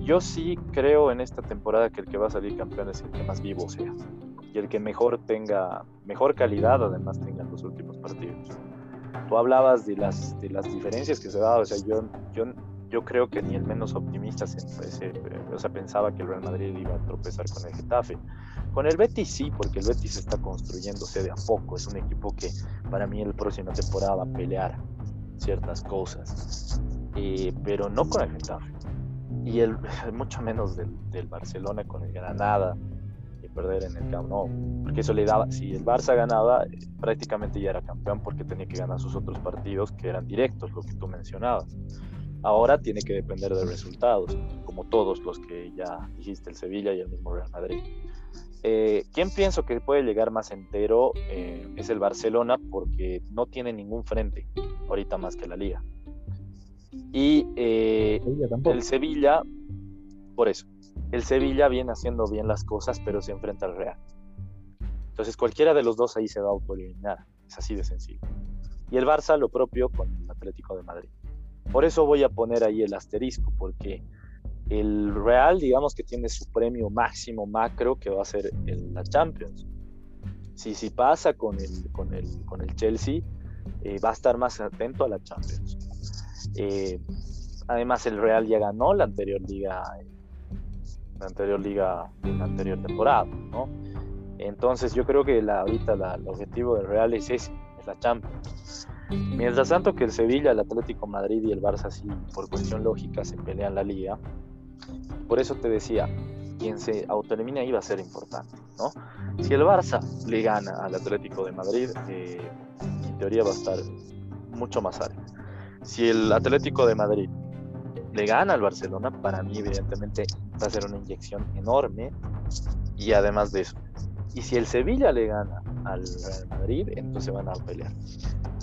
yo sí creo en esta temporada que el que va a salir campeón es el que más vivo sea y el que mejor tenga, mejor calidad además tenga los últimos partidos tú hablabas de las, de las diferencias que se daban, o sea, yo, yo, yo creo que ni el menos optimista se, o sea, pensaba que el Real Madrid iba a tropezar con el Getafe. Con el Betis sí, porque el Betis está construyéndose de a poco, es un equipo que para mí el próximo temporada va a pelear ciertas cosas, eh, pero no con el Getafe. Y el, mucho menos del, del Barcelona con el Granada, perder en el Camp Nou, porque eso le daba, si el Barça ganaba, prácticamente ya era campeón porque tenía que ganar sus otros partidos que eran directos, lo que tú mencionabas. Ahora tiene que depender de resultados, como todos los que ya dijiste, el Sevilla y el mismo Real Madrid. Eh, ¿Quién pienso que puede llegar más entero? Eh, es el Barcelona porque no tiene ningún frente ahorita más que la liga. Y eh, el Sevilla, por eso, el Sevilla viene haciendo bien las cosas, pero se enfrenta al Real. Entonces cualquiera de los dos ahí se va a autoeliminar. Es así de sencillo. Y el Barça lo propio con el Atlético de Madrid. Por eso voy a poner ahí el asterisco, porque el Real, digamos que tiene su premio máximo macro, que va a ser el, la Champions. Si, si pasa con el, con el, con el Chelsea, eh, va a estar más atento a la Champions. Eh, además, el Real ya ganó la anterior liga la anterior liga, la anterior temporada, ¿no? Entonces yo creo que la, ahorita el objetivo del Real es ese, es la Champions. Mientras tanto que el Sevilla, el Atlético Madrid y el Barça sí, por cuestión lógica, se pelean la liga. Por eso te decía, quien se autoelimina iba a ser importante, ¿no? Si el Barça le gana al Atlético de Madrid, eh, en teoría va a estar mucho más alto. Si el Atlético de Madrid le gana al Barcelona, para mí evidentemente va a ser una inyección enorme y además de eso. Y si el Sevilla le gana al Real Madrid, entonces van a pelear.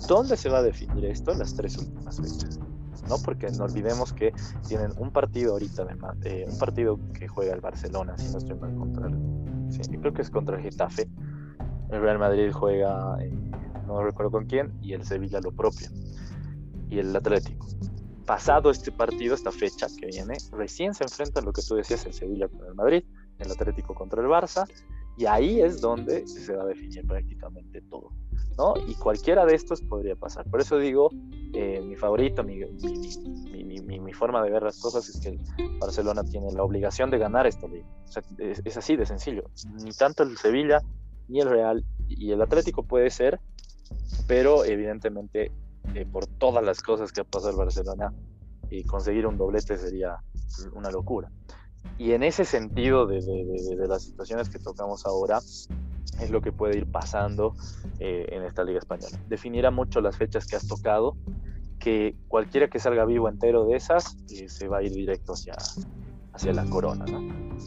¿Dónde se va a definir esto? Las tres últimas fechas. ¿No? Porque no olvidemos que tienen un partido ahorita, de, un partido que juega el Barcelona, si no estoy mal, contra el, creo que es contra el Getafe. El Real Madrid juega, eh, no recuerdo con quién, y el Sevilla lo propio. Y el Atlético pasado este partido, esta fecha que viene, recién se enfrenta lo que tú decías, el Sevilla con el Madrid, el Atlético contra el Barça, y ahí es donde se va a definir prácticamente todo, ¿no? Y cualquiera de estos podría pasar. Por eso digo, eh, mi favorito, mi, forma de ver las cosas es que el Barcelona tiene la obligación de ganar esta liga. es, es así de sencillo. Ni tanto el Sevilla, ni el Real, y el Atlético puede ser, pero evidentemente eh, por todas las cosas que ha pasado el Barcelona y conseguir un doblete sería una locura. Y en ese sentido de, de, las situaciones que tocamos ahora, es lo que puede ir pasando eh, en esta Liga Española. Definirá mucho las fechas que has tocado, que cualquiera que salga vivo entero de esas eh, se va a ir directo hacia, hacia la corona. ¿no?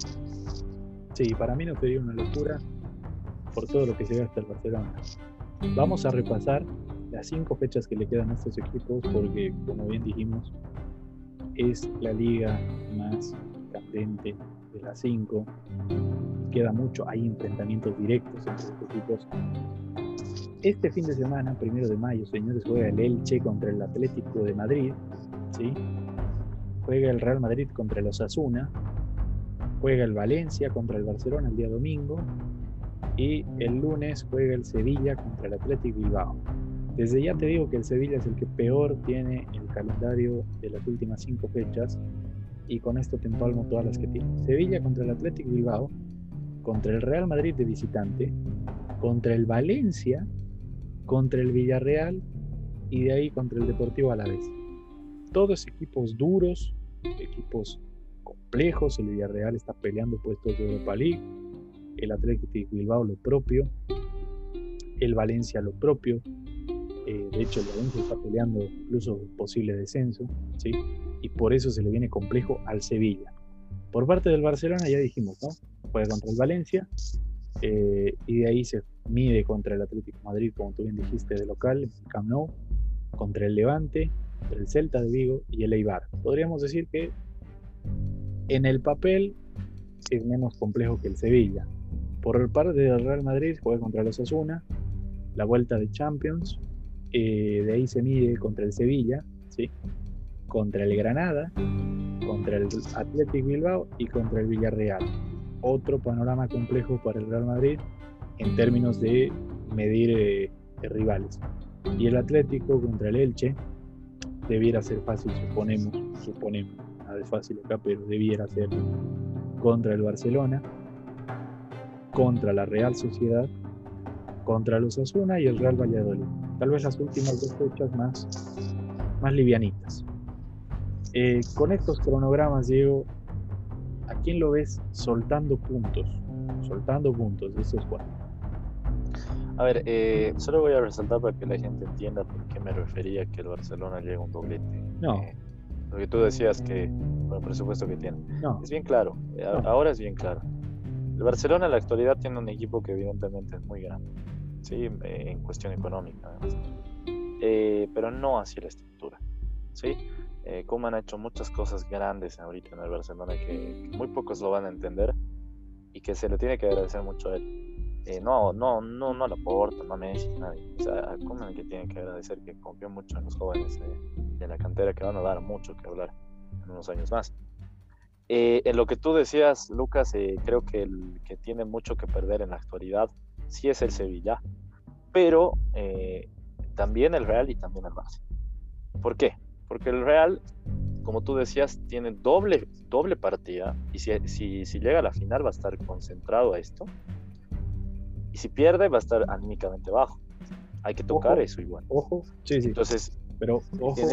Sí, para mí no sería una locura por todo lo que se gasta el Barcelona. Vamos a repasar las cinco fechas que le quedan a estos equipos porque, como bien dijimos, es la liga más de las cinco. Queda mucho, hay enfrentamientos directos entre estos equipos. Este fin de semana, primero de mayo, señores, juega el Elche contra el Atlético de Madrid. ¿sí? Juega el Real Madrid contra el Osasuna. Juega el Valencia contra el Barcelona el día domingo. Y el lunes juega el Sevilla contra el Atlético Bilbao. Desde ya te digo que el Sevilla es el que peor tiene el calendario de las últimas cinco fechas y con esto te empalmo todas las que tiene. Sevilla contra el Atlético Bilbao, contra el Real Madrid de visitante, contra el Valencia, contra el Villarreal y de ahí contra el Deportivo Alavés. Todos equipos duros, equipos complejos, el Villarreal está peleando puestos de Europa League, el Atlético Bilbao lo propio, el Valencia lo propio, eh, de hecho, el Valencia está peleando incluso posible descenso, ¿sí? Y por eso se le viene complejo al Sevilla. Por parte del Barcelona ya dijimos, ¿no? Juega contra el Valencia eh, y de ahí se mide contra el Atlético Madrid, como tú bien dijiste, de local, en Camp contra el Levante, el Celta de Vigo y el Eibar. Podríamos decir que en el papel es menos complejo que el Sevilla. Por parte del Real Madrid juega contra los Osasuna, la vuelta de Champions, eh, de ahí se mide contra el Sevilla, ¿sí? contra el Granada, contra el Athletic Bilbao y contra el Villarreal. Otro panorama complejo para el Real Madrid en términos de medir eh, rivales. Y el Atlético contra el Elche debiera ser fácil, suponemos, suponemos, nada fácil acá, pero debiera ser contra el Barcelona, contra la Real Sociedad, contra los Asuna y el Real Valladolid tal vez las últimas dos fechas más, más livianitas. Eh, con estos cronogramas, Diego, ¿a quién lo ves soltando puntos? Soltando puntos de estos cuatro. A ver, eh, solo voy a resaltar para que la gente entienda por qué me refería que el Barcelona llega un doblete. No. Eh, lo que tú decías que, con el presupuesto que tiene. No. Es bien claro, ahora es bien claro. El Barcelona en la actualidad tiene un equipo que evidentemente es muy grande ¿sí? en cuestión económica, eh, pero no hacia la estructura. ¿sí? Eh, Kuman ha hecho muchas cosas grandes ahorita en el Barcelona que, muy pocos lo van a entender y que se le tiene que agradecer mucho a él. Eh, no, no, no, no la aporta, no a Messi, nadie. O sea, a Kuman que tiene que agradecer que confió mucho en los jóvenes de la cantera que van a dar mucho que hablar en unos años más. en lo que tú decías, Lucas, creo que el que tiene mucho que perder en la actualidad sí es el Sevilla, pero eh, también el Real y también el Barça. ¿Por qué? Porque el Real, como tú decías, tiene doble, doble partida y si, si, llega a la final va a estar concentrado a esto. Y si pierde va a estar anímicamente bajo. Hay que tocar eso igual. Ojo, sí, sí. Entonces, pero ojo,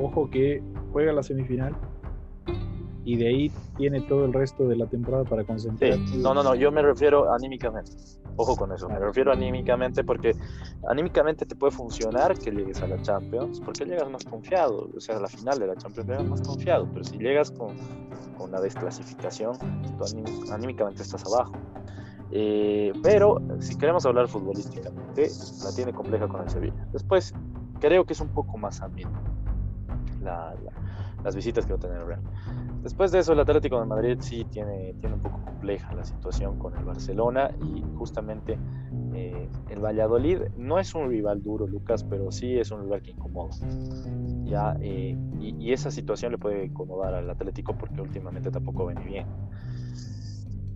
ojo que juega la semifinal y de ahí tiene todo el resto de la temporada para concentrarse. No, no, no, yo me refiero anímicamente. Ojo con eso, me refiero anímicamente porque anímicamente te puede funcionar que llegues a la Champions porque llegas más confiado, o sea, a la final de la Champions llegas más confiado, pero si llegas con, con la desclasificación, tú anímicamente estás abajo. Eh, pero si queremos hablar futbolísticamente, la tiene compleja con el Sevilla. Después, creo que es un poco más ameno las visitas que va a tener el Real. Después de eso, el Atlético de Madrid sí tiene, tiene un poco compleja la situación con el Barcelona y justamente eh, el Valladolid no es un rival duro, Lucas, pero sí es un rival que incomoda. ¿ya? Eh, y, esa situación le puede incomodar al Atlético porque últimamente tampoco viene bien.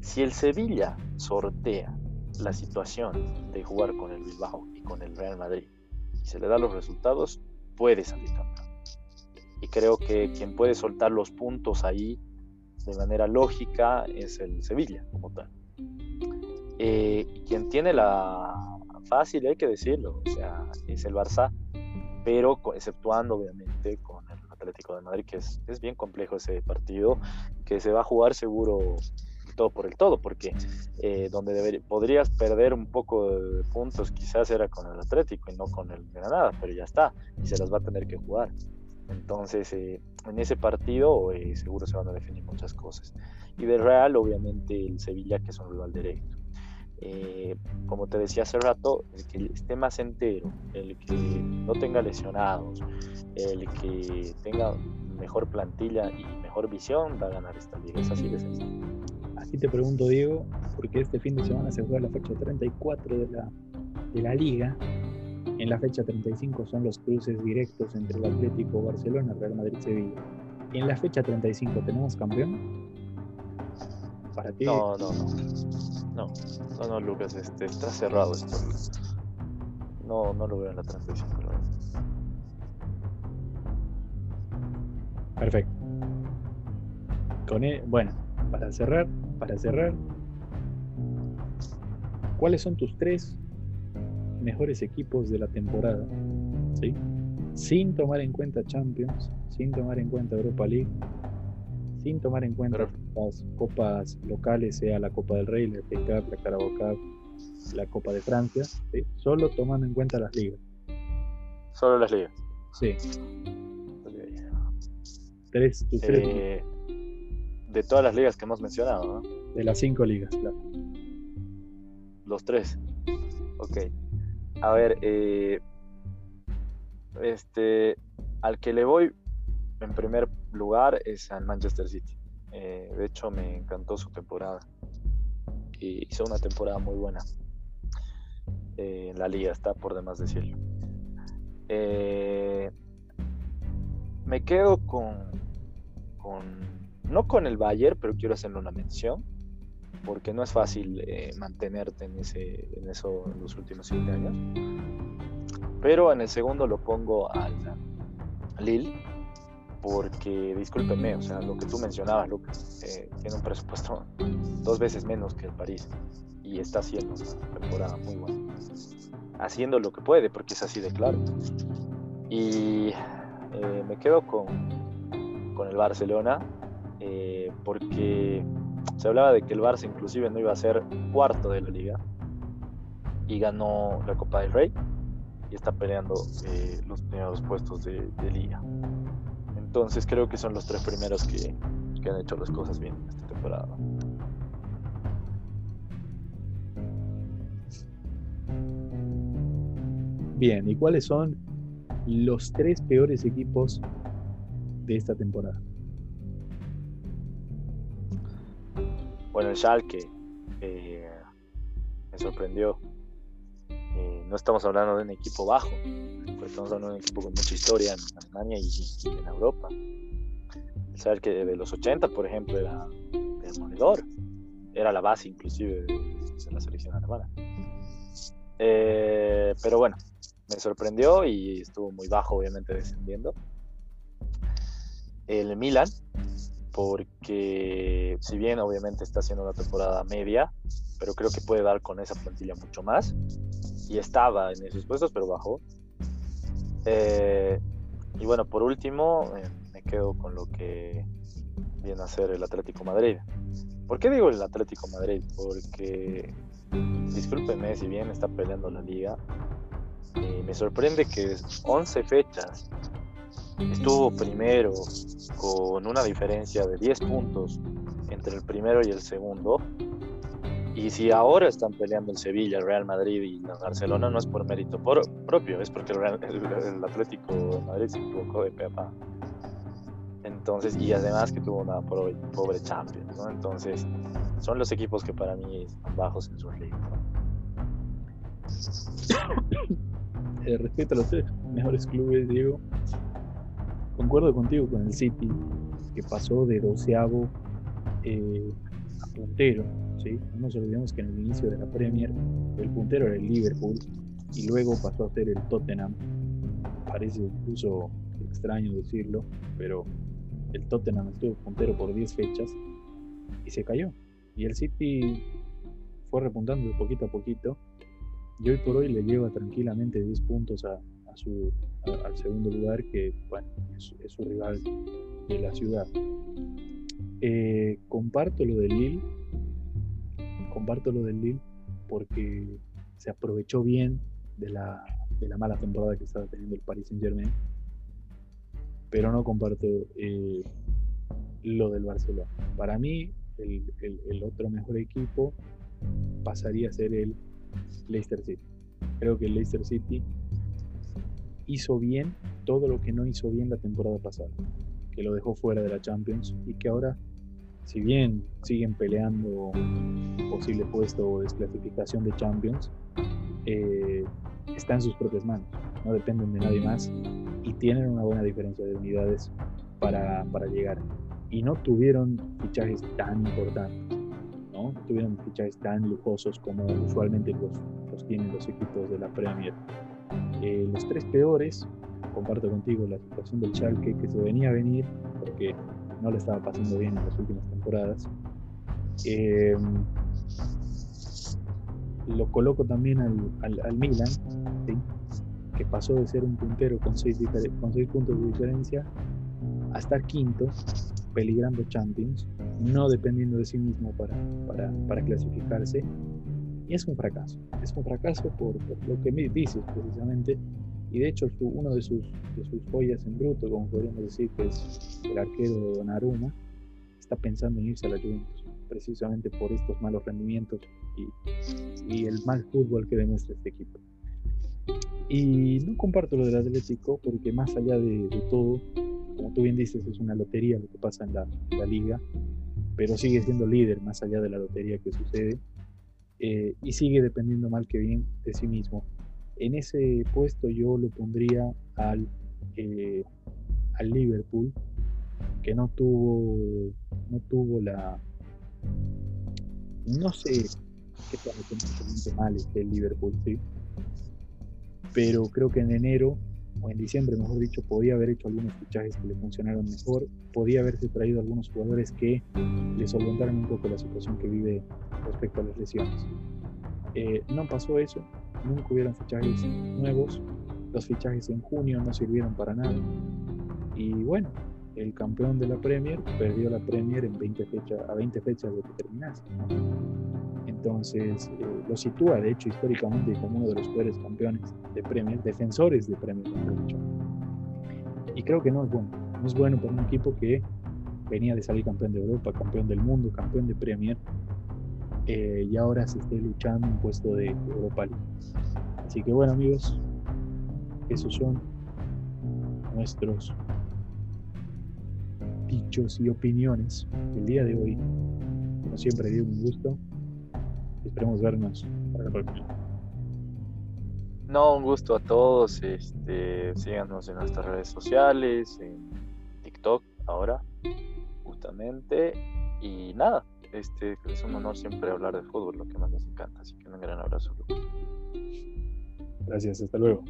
Si el Sevilla sortea la situación de jugar con el Bilbao y con el Real Madrid y se le da los resultados, puede salir campeón y creo que quien puede soltar los puntos ahí de manera lógica es el Sevilla como tal. Eh, quien tiene la fácil, hay que decirlo, o sea, es el Barça, pero exceptuando obviamente con el Atlético de Madrid, que es, es bien complejo ese partido, que se va a jugar seguro todo por el todo, porque eh, donde podrías perder un poco de puntos quizás era con el Atlético y no con el Granada, pero ya está, y se las va a tener que jugar. Entonces, eh, en ese partido eh, seguro se van a definir muchas cosas. Y del Real, obviamente, el Sevilla, que es un rival directo. Eh, como te decía hace rato, el que esté más entero, el que no tenga lesionados, el que tenga mejor plantilla y mejor visión va a ganar esta liga. Es así de sencillo. Así te pregunto, Diego, porque este fin de semana se juega la fecha 34 de la, de la liga. En la fecha 35 son los cruces directos entre el Atlético Barcelona, Real Madrid, Sevilla. En la fecha 35 tenemos campeón. Para ti. No, no, no. No, no, no, Lucas, este, está cerrado esto. No, no lo veo en la 35. Perfecto. Con e, bueno, para cerrar, para cerrar, ¿cuáles son tus tres mejores equipos de la temporada? ¿Sí? Sin tomar en cuenta Champions, sin tomar en cuenta Europa League, sin tomar en cuenta las copas locales, sea la Copa del Rey, la FA la Carabao Cup, la Copa de Francia, solo tomando en cuenta las ligas. Solo las ligas. Sí. Tres, tus tres. Eh, de todas las ligas que hemos mencionado, ¿no? De las cinco ligas, claro. Los tres. Ok. A ver, eh, este, al que le voy en primer lugar es al Manchester City. Eh, de hecho, me encantó su temporada. Y hizo una temporada muy buena. en la liga, está por demás decirlo. me quedo con, con no con el Bayern, pero quiero hacerle una mención, porque no es fácil eh, mantenerte en, ese, en eso en los últimos siete años. Pero en el segundo lo pongo al Lille, porque discúlpeme, o sea, lo que tú mencionabas, Lucas, eh, tiene un presupuesto dos veces menos que el París y está haciendo una temporada muy buena. Haciendo lo que puede, porque es así de claro. Y eh, me quedo con, con el Barcelona, eh, porque se hablaba de que el Barça inclusive no iba a ser cuarto de la liga y ganó la Copa del Rey y está peleando eh, los primeros puestos de, liga. Entonces creo que son los tres primeros que, que han hecho las cosas bien en esta temporada. Bien, ¿y cuáles son los tres peores equipos de esta temporada? Bueno, el Schalke eh, me sorprendió. Eh, no estamos hablando de un equipo bajo, estamos hablando de un equipo con mucha historia en Alemania y, en Europa. El Schalke de los 80, por ejemplo, era demoledor. Era la base inclusive de, la selección alemana. Eh, pero bueno, me sorprendió y estuvo muy bajo, obviamente, descendiendo. El Milan, porque si bien obviamente está haciendo una temporada media, pero creo que puede dar con esa plantilla mucho más. Y estaba en esos puestos, pero bajó. Eh, y bueno, por último, eh, me quedo con lo que viene a ser el Atlético Madrid. ¿Por qué digo el Atlético Madrid? Porque, discúlpeme, si bien está peleando la liga, eh, me sorprende que 11 fechas estuvo primero con una diferencia de 10 puntos entre el primero y el segundo. Y si ahora están peleando el Sevilla, el Real Madrid y el Barcelona, no es por mérito propio, es porque el, Atlético de Madrid se equivocó de pepa. Entonces, y además que tuvo una pobre, Champions, ¿no? Entonces, son los equipos que para mí están bajos en su liga. Eh, respecto a los tres mejores clubes, Diego, concuerdo contigo con el City, que pasó de doceavo eh, a puntero. No nos olvidemos que en el inicio de la Premier el puntero era el Liverpool y luego pasó a ser el Tottenham. Parece incluso extraño decirlo, pero el Tottenham estuvo puntero por 10 fechas y se cayó. Y el City fue repuntando de poquito a poquito y hoy por hoy le lleva tranquilamente 10 puntos a, su, al segundo lugar, que bueno, es, su rival de la ciudad. Eh, comparto lo del Lille, comparto lo del Lille porque se aprovechó bien de la, de la mala temporada que estaba teniendo el Paris Saint Germain. pero no comparto eh, lo del Barcelona. Para mí, el, otro mejor equipo pasaría a ser el Leicester City. Creo que el Leicester City hizo bien todo lo que no hizo bien la temporada pasada, que lo dejó fuera de la Champions y que ahora, si bien siguen peleando posible puesto o desclasificación de Champions, eh, está en sus propias manos, no dependen de nadie más y tienen una buena diferencia de unidades para, para llegar y no tuvieron fichajes tan importantes, ¿no? tuvieron fichajes tan lujosos como usualmente los, los tienen los equipos de la Premier. Eh, los tres peores, comparto contigo la situación del Schalke que se venía a venir porque no le estaba pasando bien en las últimas temporadas. Em, lo coloco también al, al, Milan, que pasó de ser un puntero con seis, con seis puntos de diferencia a estar quinto peligrando Champions, no dependiendo de sí mismo para, para, para clasificarse. Y es un fracaso, es un fracaso por, lo que me dices precisamente. Y de hecho uno de sus, de sus joyas en bruto, como podríamos decir, que es el arquero Donnarumma, está pensando en irse a la Juventus, precisamente por estos malos rendimientos y, y el mal fútbol que demuestra este equipo. Y no comparto lo del Atlético porque más allá de, de todo, como tú bien dices, es una lotería lo que pasa en la, liga, pero sigue siendo líder más allá de la lotería que sucede eh, y sigue dependiendo mal que bien de sí mismo. En ese puesto yo lo pondría al, eh, al Liverpool, que no tuvo, no tuvo la... No sé qué tan mal este Liverpool, sí. Pero creo que en enero o en diciembre, mejor dicho, podía haber hecho algunos fichajes que le funcionaron mejor, podía haberse traído algunos jugadores que le solventaran un poco la situación que vive respecto a las lesiones. Eh, no pasó eso, nunca hubieron fichajes nuevos, los fichajes en junio no sirvieron para nada. Y bueno, el campeón de la Premier perdió la Premier en 20 fechas, a 20 fechas de que terminase. Entonces eh, lo sitúa, de hecho, históricamente como uno de los peores campeones de Premier, defensores de dicho. Y creo que no es bueno. No es bueno para un equipo que venía de salir campeón de Europa, campeón del mundo, campeón de Premier, eh, y ahora se esté luchando un puesto de Europa League. Así que bueno, amigos, esos son nuestros dichos y opiniones el día de hoy. Como siempre, dio un gusto Esperemos vernos para la próxima. No, un gusto a todos. Este, síganos en nuestras redes sociales, en TikTok ahora, justamente. Y nada, este es un honor siempre hablar de fútbol, lo que más nos encanta. Así que un gran abrazo. Gracias, hasta luego.